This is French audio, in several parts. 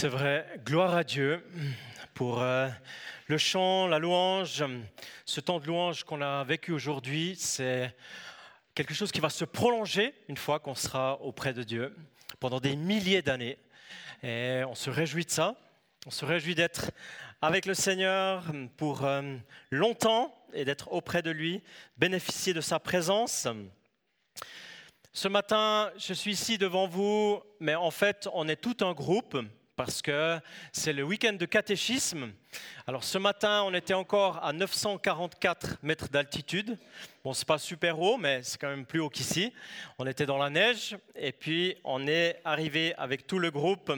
C'est vrai, gloire à Dieu pour euh, le chant, la louange. Ce temps de louange qu'on a vécu aujourd'hui, c'est quelque chose qui va se prolonger une fois qu'on sera auprès de Dieu pendant des milliers d'années. Et on se réjouit de ça. On se réjouit d'être avec le Seigneur pour euh, longtemps et d'être auprès de lui, bénéficier de sa présence. Ce matin, je suis ici devant vous, mais en fait, on est tout un groupe parce que c'est le week-end de catéchisme. Alors ce matin, on était encore à 944 mètres d'altitude. Bon, c'est pas super haut, mais c'est quand même plus haut qu'ici. On était dans la neige et puis on est arrivé avec tout le groupe.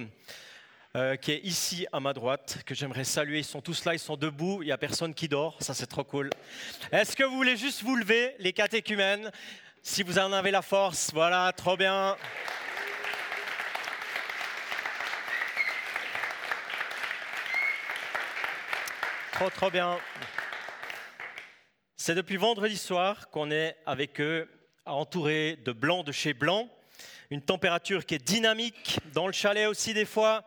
Euh, qui est ici à ma droite, que j'aimerais saluer. Ils sont tous là, ils sont debout, il n'y a personne qui dort, ça c'est trop cool. Est-ce que vous voulez juste vous lever, les catéchumènes, si vous en avez la force Voilà, trop bien. Trop, trop bien. C'est depuis vendredi soir qu'on est avec eux, entourés de blanc de chez Blanc. Une température qui est dynamique, dans le chalet aussi des fois.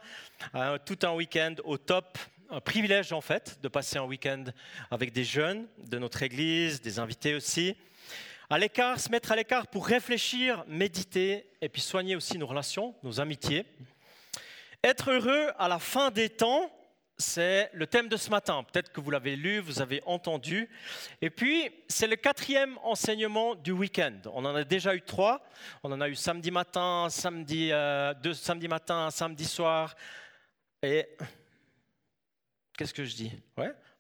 tout un week-end au top. Un privilège en fait de passer un week-end avec des jeunes de notre église, des invités aussi. À l'écart, se mettre à l'écart pour réfléchir, méditer et puis soigner aussi nos relations, nos amitiés. Être heureux à la fin des temps, c'est le thème de ce matin. Peut-être que vous l'avez lu, vous avez entendu. Et puis, c'est le quatrième enseignement du week-end. On en a déjà eu trois. On en a eu samedi matin, samedi, euh, deux samedi matin, samedi soir. Et qu'est-ce que je dis?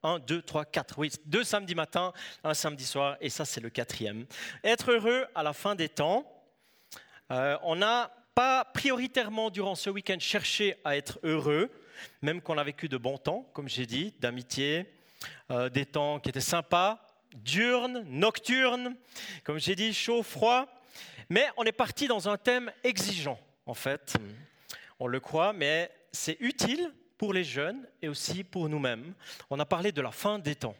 Un, deux, trois, quatre. Oui, deux samedis matin, un samedi soir, et ça, c'est le quatrième. Être heureux à la fin des temps. Euh, on n'a pas prioritairement durant ce week-end cherché à être heureux même qu'on a vécu de bons temps, comme j'ai dit, d'amitié, euh, des temps qui étaient sympas, diurnes, nocturnes, comme j'ai dit, chaud, froid. Mais on est parti dans un thème exigeant, en fait. On le croit, mais c'est utile pour les jeunes et aussi pour nous-mêmes. On a parlé de la fin des temps.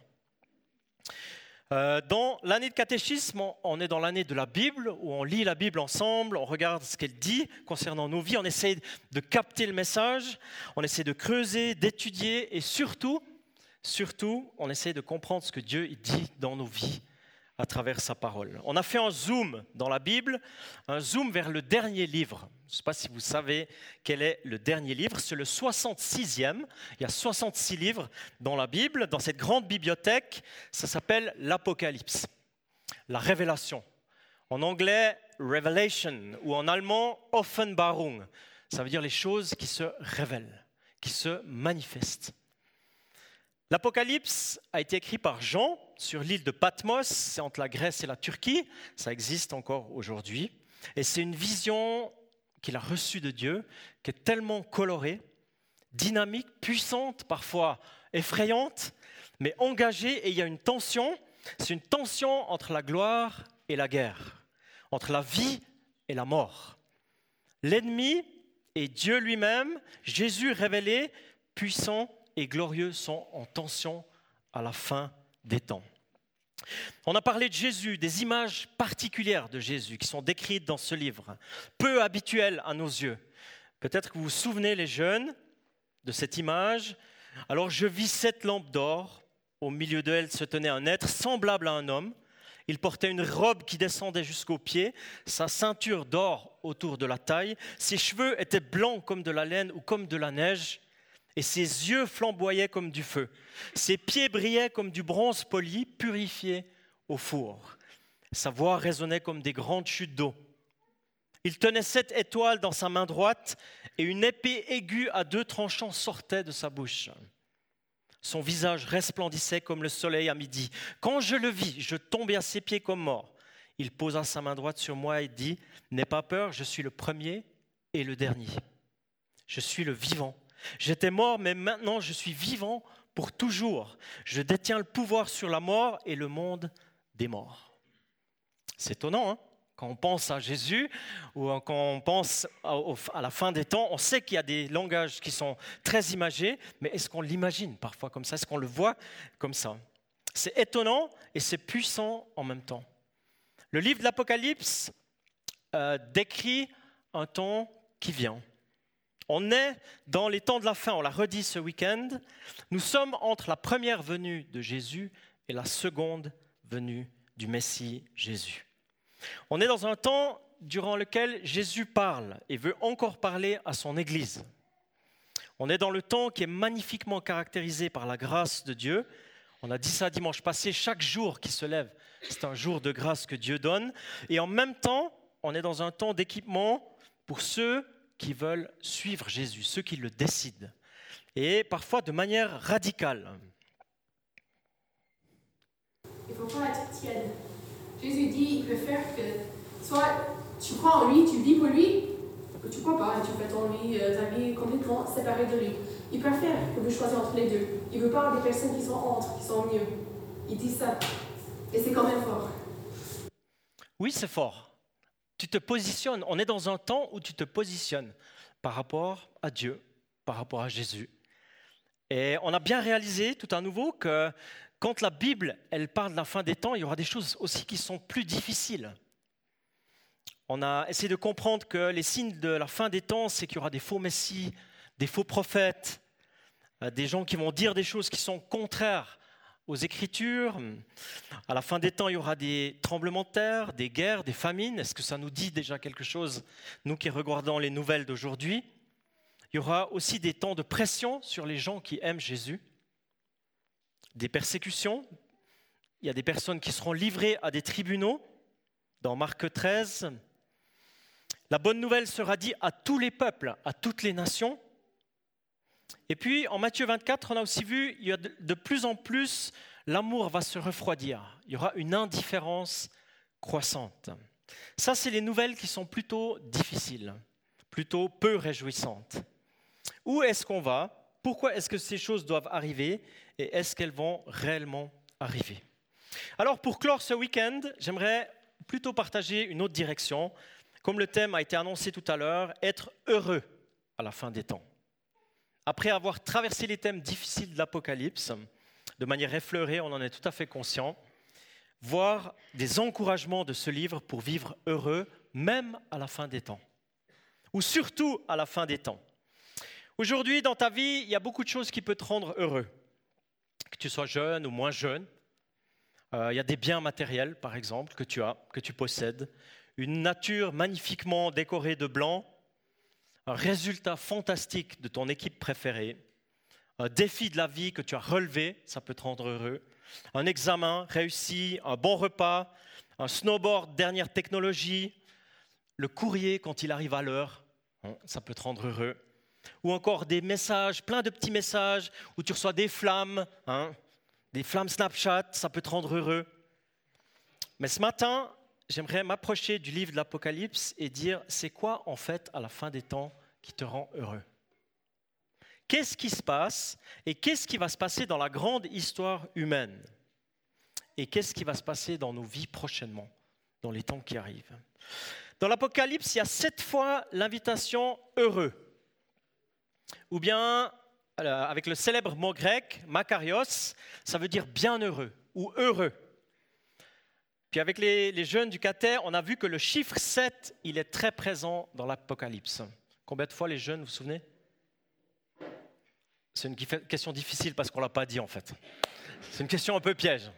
Euh, dans l'année de catéchisme, on est dans l'année de la Bible, où on lit la Bible ensemble, on regarde ce qu'elle dit concernant nos vies, on essaie de capter le message, on essaie de creuser, d'étudier, et surtout, surtout, on essaie de comprendre ce que Dieu dit dans nos vies à travers sa parole. On a fait un zoom dans la Bible, un zoom vers le dernier livre. Je ne sais pas si vous savez quel est le dernier livre, c'est le 66e. Il y a 66 livres dans la Bible, dans cette grande bibliothèque. Ça s'appelle l'Apocalypse, la révélation. En anglais, Revelation, ou en allemand, Offenbarung. Ça veut dire les choses qui se révèlent, qui se manifestent. L'Apocalypse a été écrit par Jean sur l'île de Patmos, c'est entre la Grèce et la Turquie, ça existe encore aujourd'hui. Et c'est une vision qu'il a reçue de Dieu, qui est tellement colorée, dynamique, puissante, parfois effrayante, mais engagée, et il y a une tension, c'est une tension entre la gloire et la guerre, entre la vie et la mort. L'ennemi et Dieu lui-même, Jésus révélé, puissant et glorieux sont en tension à la fin des temps. On a parlé de Jésus, des images particulières de Jésus qui sont décrites dans ce livre, peu habituelles à nos yeux. Peut-être que vous vous souvenez, les jeunes, de cette image. Alors je vis cette lampe d'or. Au milieu d'elle se tenait un être semblable à un homme. Il portait une robe qui descendait jusqu'aux pieds, sa ceinture d'or autour de la taille. Ses cheveux étaient blancs comme de la laine ou comme de la neige et ses yeux flamboyaient comme du feu. Ses pieds brillaient comme du bronze poli, purifié au four. Sa voix résonnait comme des grandes chutes d'eau. Il tenait sept étoiles dans sa main droite et une épée aiguë à deux tranchants sortait de sa bouche. Son visage resplendissait comme le soleil à midi. Quand je le vis, je tombais à ses pieds comme mort. Il posa sa main droite sur moi et dit, N'aie pas peur, je suis le premier et le dernier. Je suis le vivant. J'étais mort, mais maintenant je suis vivant pour toujours. Je détiens le pouvoir sur la mort et le monde des morts. C'est étonnant, hein quand on pense à Jésus ou quand on pense à la fin des temps, on sait qu'il y a des langages qui sont très imagés, mais est-ce qu'on l'imagine parfois comme ça? Est-ce qu'on le voit comme ça? C'est étonnant et c'est puissant en même temps. Le livre de l'Apocalypse euh, décrit un temps qui vient, On est dans les temps de la fin, on l'a redit ce week-end. Nous sommes entre la première venue de Jésus et la seconde venue du Messie Jésus. On est dans un temps durant lequel Jésus parle et veut encore parler à son Église. On est dans le temps qui est magnifiquement caractérisé par la grâce de Dieu. On a dit ça dimanche passé, chaque jour qui se lève, c'est un jour de grâce que Dieu donne. Et en même temps, on est dans un temps d'équipement pour ceux qui veulent suivre Jésus, ceux qui le décident. Et parfois de manière radicale. Il faut pas être tiède. Jésus dit, il peut faire que soit tu crois en lui, tu vis pour lui, ou tu crois pas et tu fais ton vie, euh, ta vie complètement séparée de lui. Il préfère que vous choisissiez entre les deux. Il veut pas des personnes qui sont entre, qui sont mieux. Il dit ça. Et c'est quand même fort. Oui, c'est fort. Tu te positionnes. On est dans un temps où tu te positionnes par rapport à Dieu, par rapport à Jésus. Et on a bien réalisé tout à nouveau que quand la Bible, elle parle de la fin des temps, il y aura des choses aussi qui sont plus difficiles. On a essayé de comprendre que les signes de la fin des temps, c'est qu'il y aura des faux messies, des faux prophètes, euh, des gens qui vont dire des choses qui sont contraires aux Écritures. À la fin des temps, il y aura des tremblements de terre, des guerres, des famines. Est-ce que ça nous dit déjà quelque chose, nous qui regardons les nouvelles d'aujourd'hui? Il y aura aussi des temps de pression sur les gens qui aiment Jésus, des persécutions. Il y a des personnes qui seront livrées à des tribunaux. Dans Marc 13, la bonne nouvelle sera dite à tous les peuples, à toutes les nations. Et puis en Matthieu 24, on a aussi vu, y a de plus en plus, l'amour va se refroidir. Il y aura une indifférence croissante. Ça, c'est les nouvelles qui sont plutôt difficiles, plutôt peu réjouissantes. Où est-ce qu'on va? Pourquoi est-ce que ces choses doivent arriver? Et est-ce qu'elles vont réellement arriver? Alors, pour clore ce week-end, j'aimerais plutôt partager une autre direction comme le thème a été annoncé tout à l'heure, être heureux à la fin des temps. Après avoir traversé les thèmes difficiles de l'Apocalypse, de manière effleurée, on en est tout à fait conscient, voir des encouragements de ce livre pour vivre heureux, même à la fin des temps, ou surtout à la fin des temps. Aujourd'hui, dans ta vie, il y a beaucoup de choses qui peuvent te rendre heureux, que tu sois jeune ou moins jeune. Euh, il y a des biens matériels, par exemple, que tu as, que tu possèdes une nature magnifiquement décorée de blanc, un résultat fantastique de ton équipe préférée, un défi de la vie que tu as relevé, ça peut te rendre heureux, un examen réussi, un bon repas, un snowboard dernière technologie, le courrier quand il arrive à l'heure, hein, ça peut te rendre heureux, ou encore des messages, plein de petits messages où tu reçois des flammes, hein, des flammes Snapchat, ça peut te rendre heureux. Mais ce matin, j'aimerais m'approcher du livre de l'Apocalypse et dire, c'est quoi en fait à la fin des temps qui te rend heureux? Qu'est-ce qui se passe et qu'est-ce qui va se passer dans la grande histoire humaine? Et qu'est-ce qui va se passer dans nos vies prochainement, dans les temps qui arrivent? Dans l'Apocalypse, il y a sept fois l'invitation heureux. Ou bien, euh, avec le célèbre mot grec, makarios, ça veut dire bienheureux ou heureux. Puis avec les, jeunes du Cater, on a vu que le chiffre 7, il est très présent dans l'Apocalypse. Combien de fois les jeunes, vous vous souvenez? C'est une question difficile parce qu'on ne l'a pas dit en fait. C'est une question un peu piège.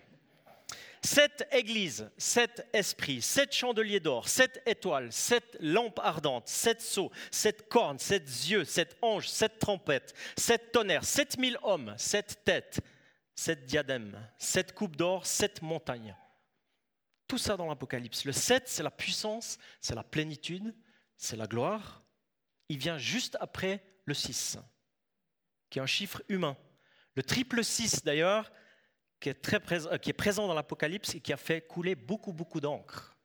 Sept églises, sept esprits, sept chandeliers d'or, sept étoiles, sept lampes ardentes, sept seaux, sept cornes, sept yeux, sept anges, sept trompettes, sept tonnerres, sept mille hommes, sept têtes, sept diadèmes, sept coupes d'or, sept montagnes. Tout ça dans l'Apocalypse. Le 7, c'est la puissance, c'est la plénitude, c'est la gloire. Il vient juste après le 6, qui est un chiffre humain. Le triple 6, d'ailleurs, euh, qui est présent dans l'Apocalypse et qui a fait couler beaucoup, beaucoup d'encre.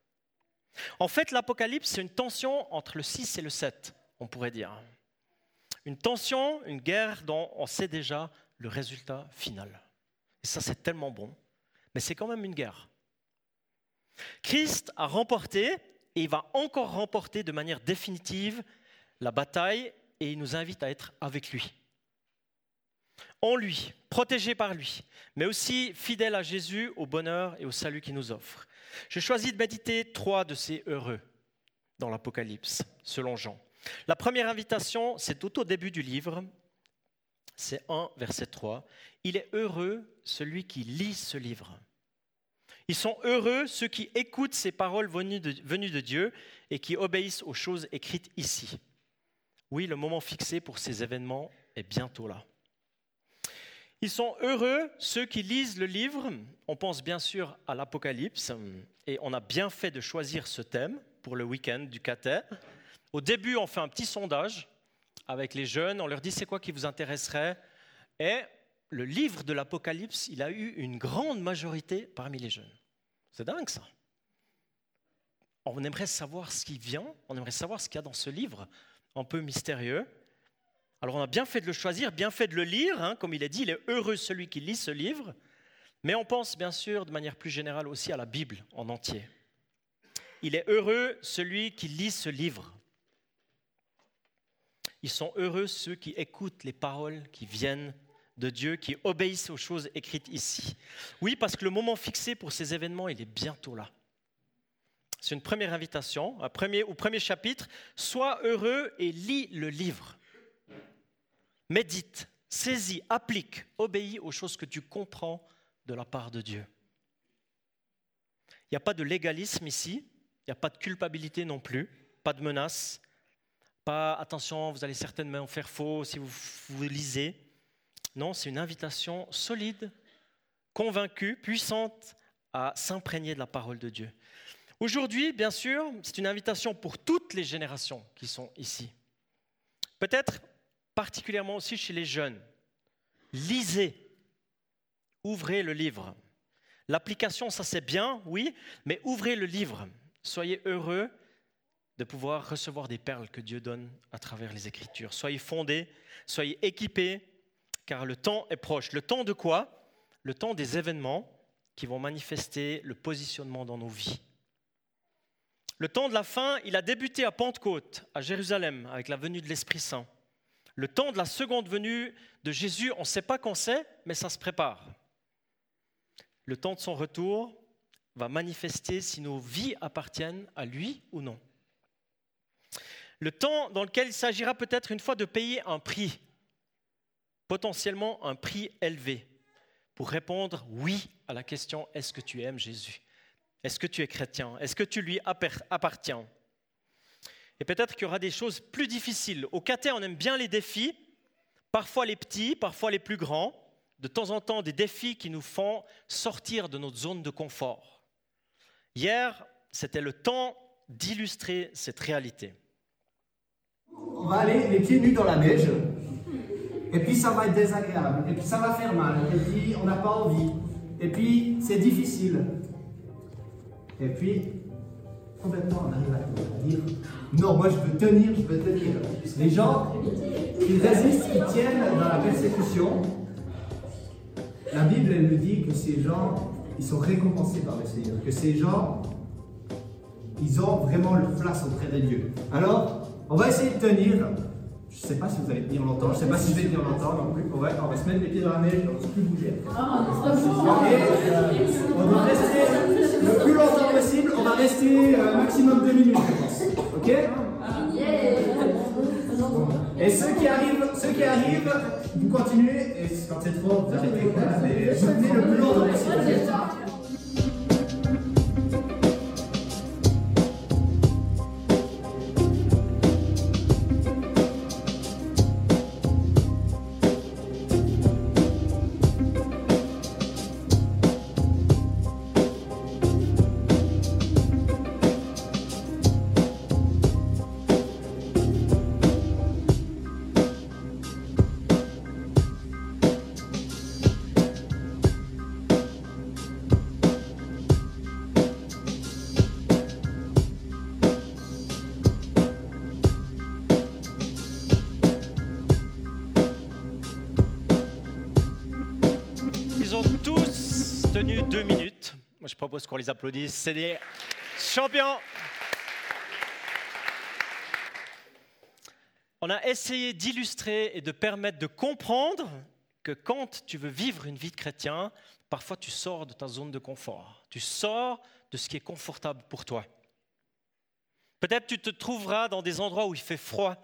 En fait, l'Apocalypse, c'est une tension entre le 6 et le 7, on pourrait dire. Une tension, une guerre dont on sait déjà le résultat final. Et ça, c'est tellement bon. Mais c'est quand même une guerre. Christ a remporté et il va encore remporter de manière définitive la bataille et il nous invite à être avec lui. En lui, protégé par lui, mais aussi fidèle à Jésus, au bonheur et au salut qu'il nous offre. J'ai choisi de méditer trois de ces heureux dans l'Apocalypse, selon Jean. La première invitation, c'est tout au début du livre. C'est 1, verset 3. Il est heureux celui qui lit ce livre. Ils sont heureux ceux qui écoutent ces paroles venues de, Dieu et qui obéissent aux choses écrites ici. Oui, le moment fixé pour ces événements est bientôt là. Ils sont heureux ceux qui lisent le livre. On pense bien sûr à l'Apocalypse et on a bien fait de choisir ce thème pour le week-end du Catet. Au début, on fait un petit sondage avec les jeunes, on leur dit c'est quoi qui vous intéresserait? Et le livre de l'Apocalypse, il a eu une grande majorité parmi les jeunes. C'est dingue ça. On aimerait savoir ce qui vient, on aimerait savoir ce qu'il y a dans ce livre, un peu mystérieux. Alors on a bien fait de le choisir, bien fait de le lire, hein, comme il est dit, il est heureux celui qui lit ce livre, mais on pense bien sûr de manière plus générale aussi à la Bible en entier. Il est heureux celui qui lit ce livre. Ils sont heureux ceux qui écoutent les paroles qui viennent de Dieu qui obéissent aux choses écrites ici. Oui, parce que le moment fixé pour ces événements, il est bientôt là. C'est une première invitation, un premier, au premier chapitre. Sois heureux et lis le livre. Médite, saisis, applique, obéis aux choses que tu comprends de la part de Dieu. Il n'y a pas de légalisme ici, il n'y a pas de culpabilité non plus, pas de menace, pas attention, vous allez certainement faire faux si vous, vous lisez. Non, c'est une invitation solide, convaincue, puissante à s'imprégner de la parole de Dieu. Aujourd'hui, bien sûr, c'est une invitation pour toutes les générations qui sont ici. Peut-être particulièrement aussi chez les jeunes. Lisez, ouvrez le livre. L'application, ça c'est bien, oui, mais ouvrez le livre. Soyez heureux de pouvoir recevoir des perles que Dieu donne à travers les Écritures. Soyez fondés, soyez équipés car le temps est proche. Le temps de quoi? Le temps des événements qui vont manifester le positionnement dans nos vies. Le temps de la fin, il a débuté à Pentecôte, à Jérusalem, avec la venue de l'Esprit Saint. Le temps de la seconde venue de Jésus, on ne sait pas quand c'est, mais ça se prépare. Le temps de son retour va manifester si nos vies appartiennent à lui ou non. Le temps dans lequel il s'agira peut-être une fois de payer un prix potentiellement un prix élevé pour répondre oui à la question est-ce que tu aimes Jésus? Est-ce que tu es chrétien? Est-ce que tu lui appartiens? Et peut-être qu'il y aura des choses plus difficiles. Au caté, on aime bien les défis, parfois les petits, parfois les plus grands, de temps en temps des défis qui nous font sortir de notre zone de confort. Hier, c'était le temps d'illustrer cette réalité. On va aller les pieds nus dans la neige et puis ça va être désagréable, et puis ça va faire mal, et puis on n'a pas envie, et puis c'est difficile. Et puis, complètement, on arrive à dire non, moi je veux tenir, je veux tenir. Les gens, ils résistent, ils tiennent dans la persécution. La Bible, elle nous dit que ces gens, ils sont récompensés par le Seigneur, que ces gens, ils ont vraiment le place auprès de Dieu. Alors, on va essayer de tenir. Je ne sais pas si vous allez tenir longtemps, je ne sais pas si je vais tenir longtemps non plus. Ouais, on va se mettre les pieds dans la neige, on ne va plus bouger. Ah, on va rester le plus longtemps possible, on va rester un euh, maximum deux minutes, je pense. Ok? Et ceux qui arrivent, ceux qui arrivent, vous continuez, et quand c'est trop, vous arrêtez. Mais soutenez le plus longtemps possible. Propose qu'on les applaudisse. C'est des champions. On a essayé d'illustrer et de permettre de comprendre que quand tu veux vivre une vie de chrétien, parfois tu sors de ta zone de confort. Tu sors de ce qui est confortable pour toi. Peut-être tu te trouveras dans des endroits où il fait froid,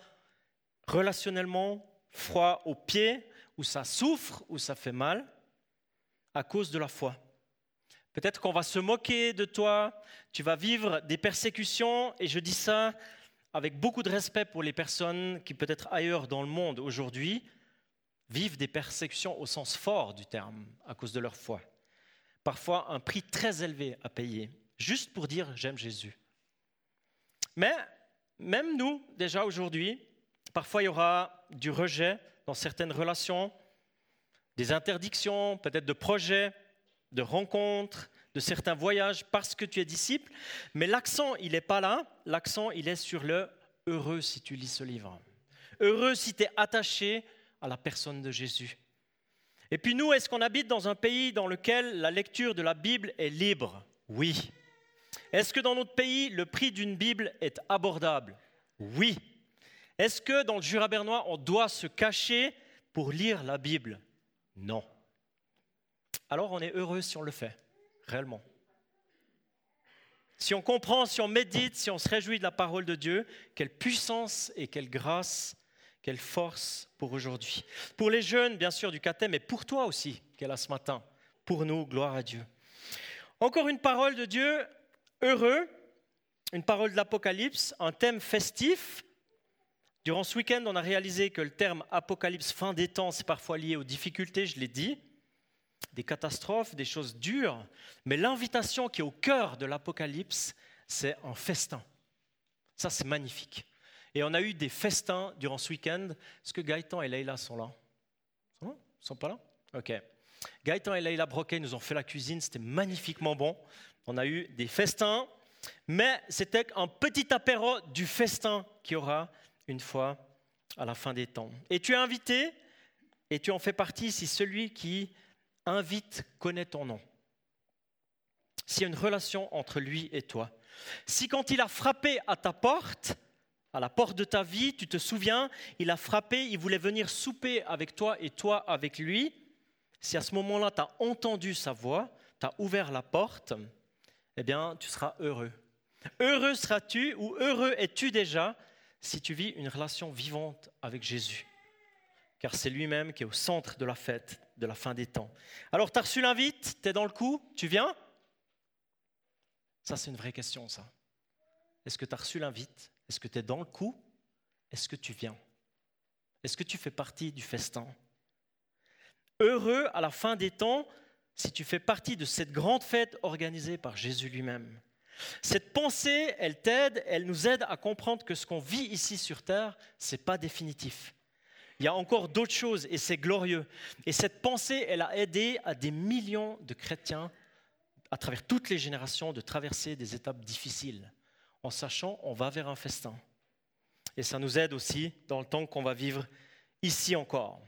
relationnellement, froid aux pieds, où ça souffre, où ça fait mal, à cause de la foi. Peut-être qu'on va se moquer de toi, tu vas vivre des persécutions, et je dis ça avec beaucoup de respect pour les personnes qui peut-être ailleurs dans le monde aujourd'hui vivent des persécutions au sens fort du terme à cause de leur foi. Parfois un prix très élevé à payer, juste pour dire j'aime Jésus. Mais même nous, déjà aujourd'hui, parfois il y aura du rejet dans certaines relations, des interdictions, peut-être de projets, de rencontres, de certains voyages parce que tu es disciple, mais l'accent, il n'est pas là, l'accent, il est sur le heureux si tu lis ce livre. Heureux si tu es attaché à la personne de Jésus. Et puis nous, est-ce qu'on habite dans un pays dans lequel la lecture de la Bible est libre? Oui. Est-ce que dans notre pays, le prix d'une Bible est abordable? Oui. Est-ce que dans le Jura bernois, on doit se cacher pour lire la Bible? Non. Alors on est heureux si on le fait réellement. Si on comprend, si on médite, si on se réjouit de la parole de Dieu, quelle puissance et quelle grâce, quelle force pour aujourd'hui. Pour les jeunes, bien sûr, du cathème, mais pour toi aussi, qu'elle a ce matin. Pour nous, gloire à Dieu. Encore une parole de Dieu, heureux, une parole de l'Apocalypse, un thème festif. Durant ce week-end, on a réalisé que le terme Apocalypse, fin des temps, c'est parfois lié aux difficultés, je l'ai dit des catastrophes, des choses dures, mais l'invitation qui est au cœur de l'Apocalypse, c'est un festin. Ça, c'est magnifique. Et on a eu des festins durant ce week-end. Est-ce que Gaëtan et Leïla sont là? Ils sont, sont pas là? Ok. Gaëtan et Leïla Broquet nous ont fait la cuisine, c'était magnifiquement bon. On a eu des festins, mais c'était un petit apéro du festin qui aura une fois à la fin des temps. Et tu es invité, et tu en fais partie si celui qui invite, connaît ton nom. S'il y a une relation entre lui et toi. Si quand il a frappé à ta porte, à la porte de ta vie, tu te souviens, il a frappé, il voulait venir souper avec toi et toi avec lui, si à ce moment-là tu as entendu sa voix, tu as ouvert la porte, eh bien tu seras heureux. Heureux seras-tu ou heureux es-tu déjà si tu vis une relation vivante avec Jésus? Car c'est lui-même qui est au centre de la fête de la fin des temps. Alors, tu as reçu l'invite, tu es dans le coup, tu viens? Ça, c'est une vraie question, ça. Est-ce que tu as reçu l'invite? Est-ce que tu es dans le coup? Est-ce que tu viens? Est-ce que tu fais partie du festin? Heureux à la fin des temps si tu fais partie de cette grande fête organisée par Jésus lui-même. Cette pensée, elle t'aide, elle nous aide à comprendre que ce qu'on vit ici sur terre, c'est pas définitif. Il y a encore d'autres choses et c'est glorieux. Et cette pensée, elle a aidé à des millions de chrétiens à travers toutes les générations de traverser des étapes difficiles en sachant on va vers un festin. Et ça nous aide aussi dans le temps qu'on va vivre ici encore.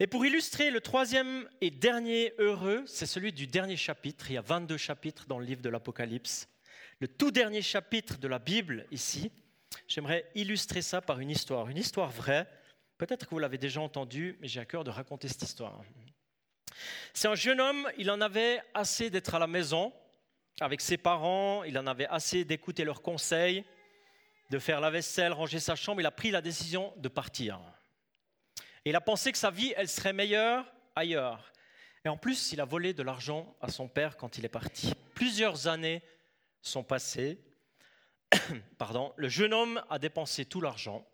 Et pour illustrer le troisième et dernier heureux, c'est celui du dernier chapitre. Il y a 22 chapitres dans le livre de l'Apocalypse. Le tout dernier chapitre de la Bible ici, j'aimerais illustrer ça par une histoire, une histoire vraie Peut-être que vous l'avez déjà entendu, mais j'ai à cœur de raconter cette histoire. C'est un jeune homme, il en avait assez d'être à la maison avec ses parents, il en avait assez d'écouter leurs conseils, de faire la vaisselle, ranger sa chambre, il a pris la décision de partir. Et il a pensé que sa vie, elle serait meilleure ailleurs. Et en plus, il a volé de l'argent à son père quand il est parti. Plusieurs années sont passées. Pardon. Le jeune homme a dépensé tout l'argent.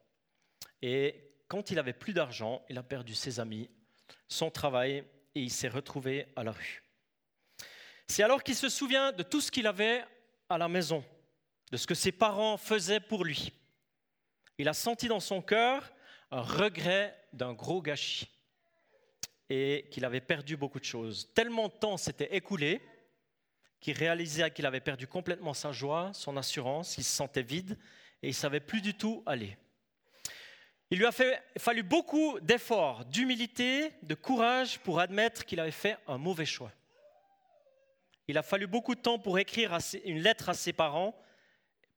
Et quand il avait plus d'argent, il a perdu ses amis, son travail et il s'est retrouvé à la rue. C'est alors qu'il se souvient de tout ce qu'il avait à la maison, de ce que ses parents faisaient pour lui. Il a senti dans son cœur un regret d'un gros gâchis et qu'il avait perdu beaucoup de choses. Tellement de temps s'était écoulé qu'il réalisait qu'il avait perdu complètement sa joie, son assurance, il se sentait vide et il savait plus du tout aller. Il lui a fallu beaucoup d'efforts, d'humilité, de courage pour admettre qu'il avait fait un mauvais choix. Il a fallu beaucoup de temps pour écrire une lettre à ses parents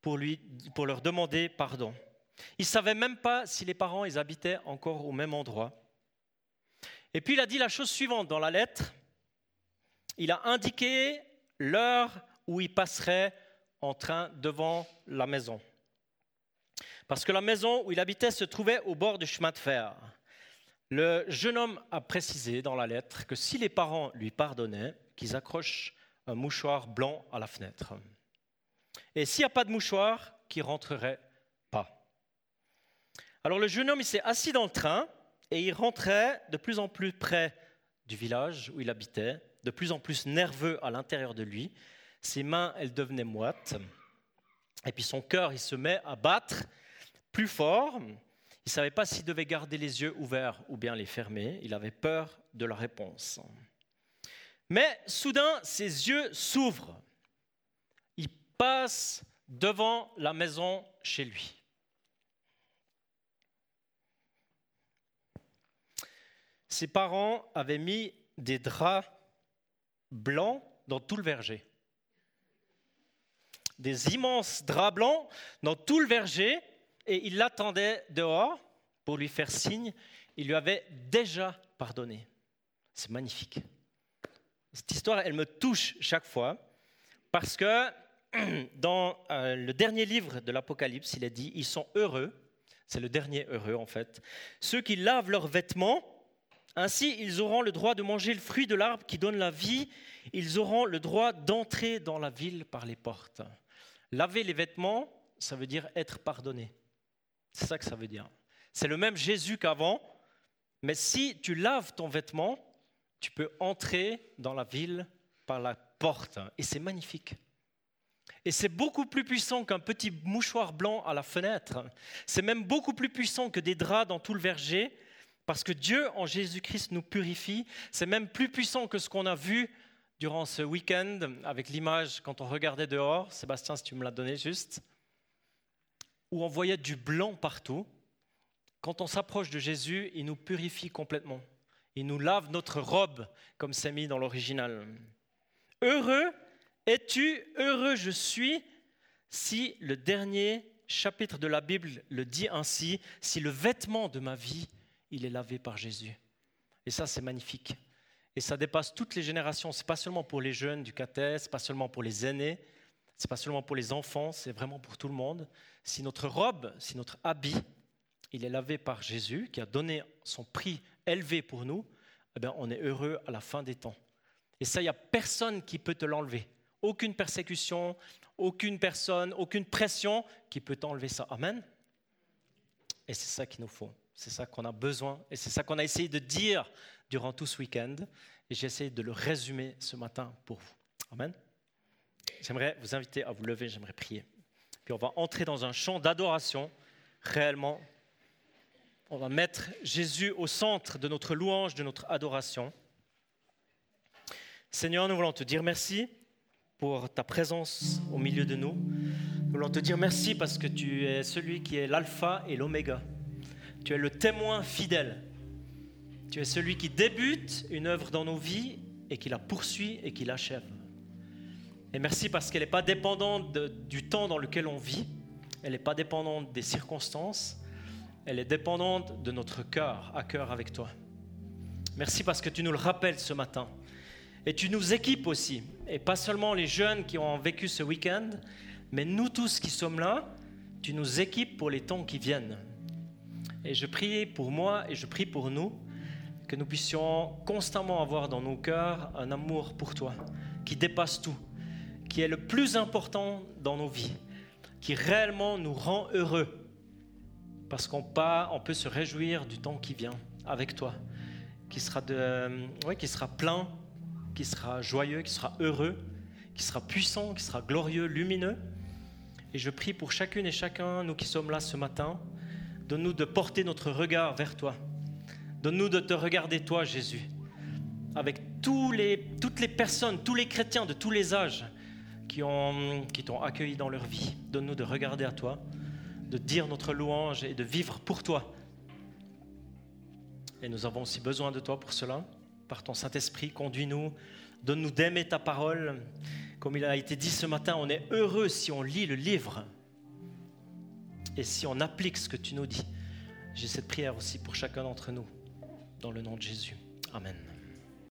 pour, lui, leur demander pardon. Il ne savait même pas si les parents ils habitaient encore au même endroit. Et puis il a dit la chose suivante dans la lettre. Il a indiqué l'heure où il passerait en train devant la maison. Parce que la maison où il habitait se trouvait au bord du chemin de fer. Le jeune homme a précisé dans la lettre que si les parents lui pardonnaient, qu'ils accrochent un mouchoir blanc à la fenêtre. Et s'il n'y a pas de mouchoir, qu'il rentrerait pas. Alors le jeune homme, il s'est assis dans le train et il rentrait de plus en plus près du village où il habitait, de plus en plus nerveux à l'intérieur de lui. Ses mains, elles devenaient moites. Et puis son cœur, il se met à battre plus fort. Il ne savait pas s'il devait garder les yeux ouverts ou bien les fermer. Il avait peur de la réponse. Mais soudain, ses yeux s'ouvrent. Il passe devant la maison chez lui. Ses parents avaient mis des draps blancs dans tout le verger. Des immenses draps blancs dans tout le verger, et il l'attendait dehors pour lui faire signe. Il lui avait déjà pardonné. C'est magnifique. Cette histoire, elle me touche chaque fois parce que dans euh, le dernier livre de l'Apocalypse, il est dit, ils sont heureux, c'est le dernier heureux en fait, ceux qui lavent leurs vêtements, ainsi ils auront le droit de manger le fruit de l'arbre qui donne la vie, ils auront le droit d'entrer dans la ville par les portes. Laver les vêtements, ça veut dire être pardonné. C'est ça que ça veut dire. C'est le même Jésus qu'avant, mais si tu laves ton vêtement, tu peux entrer dans la ville par la porte. Et c'est magnifique. Et c'est beaucoup plus puissant qu'un petit mouchoir blanc à la fenêtre. C'est même beaucoup plus puissant que des draps dans tout le verger, parce que Dieu en Jésus-Christ nous purifie. C'est même plus puissant que ce qu'on a vu durant ce week-end avec l'image quand on regardait dehors. Sébastien, si tu me l'as donné juste. Où on voyait du blanc partout. Quand on s'approche de Jésus, il nous purifie complètement. Il nous lave notre robe, comme c'est mis dans l'original. Heureux es-tu, heureux je suis, si le dernier chapitre de la Bible le dit ainsi, si le vêtement de ma vie, il est lavé par Jésus. Et ça, c'est magnifique. Et ça dépasse toutes les générations. Ce n'est pas seulement pour les jeunes du cathèse, pas seulement pour les aînés, ce n'est pas seulement pour les enfants, c'est vraiment pour tout le monde. Si notre robe, si notre habit, il est lavé par Jésus, qui a donné son prix élevé pour nous, eh bien, on est heureux à la fin des temps. Et ça, il n'y a personne qui peut te l'enlever. Aucune persécution, aucune personne, aucune pression qui peut t'enlever ça. Amen. Et c'est ça qu'il nous faut. C'est ça qu'on a besoin. Et c'est ça qu'on a essayé de dire durant tout ce week-end. Et j'ai essayé de le résumer ce matin pour vous. Amen. J'aimerais vous inviter à vous lever, j'aimerais prier. Puis on va entrer dans un champ d'adoration réellement on va mettre Jésus au centre de notre louange, de notre adoration. Seigneur, nous voulons te dire merci pour ta présence au milieu de nous. Nous voulons te dire merci parce que tu es celui qui est l'alpha et l'oméga. Tu es le témoin fidèle. Tu es celui qui débute une œuvre dans nos vies et qui la poursuit et qui l'achève. Et merci parce qu'elle n'est pas dépendante du temps dans lequel on vit, elle n'est pas dépendante des circonstances, elle est dépendante de notre cœur, à cœur avec toi. Merci parce que tu nous le rappelles ce matin. Et tu nous équipes aussi. Et pas seulement les jeunes qui ont vécu ce week-end, mais nous tous qui sommes là, tu nous équipes pour les temps qui viennent. Et je prie pour moi et je prie pour nous que nous puissions constamment avoir dans nos cœurs un amour pour toi qui dépasse tout, qui est le plus important dans nos vies, qui réellement nous rend heureux parce qu'on on peut se réjouir du temps qui vient avec toi, qui sera, de, qui sera plein, qui sera joyeux, qui sera heureux, qui sera puissant, qui sera glorieux, lumineux. Et je prie pour chacune et chacun, nous qui sommes là ce matin, donne-nous de porter notre regard vers toi. Donne-nous de te regarder toi, Jésus, avec toutes les personnes, tous les chrétiens de tous les âges qui, ont, qui t'ont accueilli dans leur vie. Donne-nous de regarder à toi de dire notre louange et de vivre pour toi. Et nous avons aussi besoin de toi pour cela. Par ton Saint-Esprit, conduis-nous, donne-nous d'aimer ta parole. Comme il a été dit ce matin, on est heureux si on lit le livre et si on applique ce que tu nous dis. J'ai cette prière aussi pour chacun d'entre nous, dans le nom de Jésus. Amen.